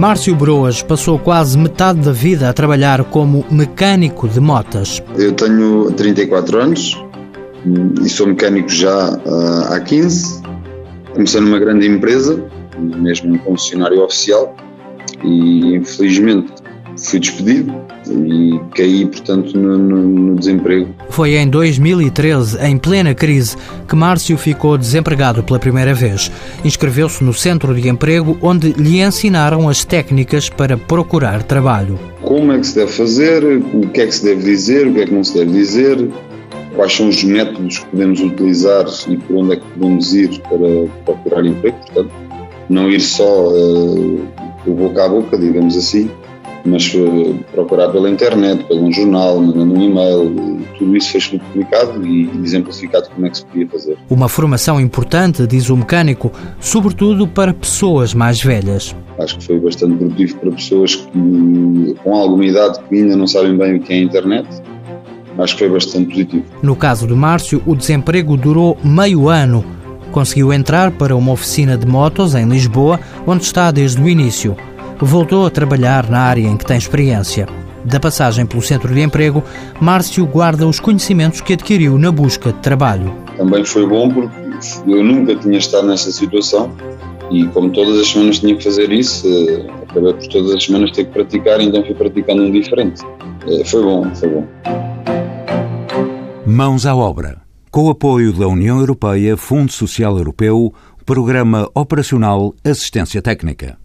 Márcio Broas passou quase metade da vida a trabalhar como mecânico de motas. Eu tenho 34 anos e sou mecânico já ah, há 15. Comecei numa grande empresa, mesmo um concessionário oficial, e infelizmente fui despedido e caí, portanto, no, no, no, desemprego. Foi em 2013, em plena crise, que Márcio ficou desempregado pela primeira vez. Inscreveu-se no centro de emprego, onde lhe ensinaram as técnicas para procurar trabalho. Como é que se deve fazer, o que é que se deve dizer, o que é que não se deve dizer, quais são os métodos que podemos utilizar e por onde é que podemos ir para procurar emprego, portanto, não ir só uh, boca a boca, digamos assim, mas uh, procurar pela internet, pelo jornal, mandando um e-mail, tudo isso foi publicado e exemplificado como é que se podia fazer. Uma formação importante, diz o mecânico, sobretudo para pessoas mais velhas. Acho que foi bastante produtivo para pessoas que, com alguma idade que ainda não sabem bem o que é a internet, acho que foi bastante positivo. No caso do Márcio, o desemprego durou meio ano. Conseguiu entrar para uma oficina de motos em Lisboa, onde está desde o início. Voltou a trabalhar na área em que tem experiência. Da passagem pelo centro de emprego, Márcio guarda os conhecimentos que adquiriu na busca de trabalho. Também foi bom porque eu nunca tinha estado nessa situação e como todas as semanas tinha que fazer isso, eh, acabei por todas as semanas ter que praticar, então fui praticando um diferente. Eh, foi bom, foi bom. Mãos à obra. Com o apoio da União Europeia, Fundo Social Europeu, Programa Operacional Assistência Técnica.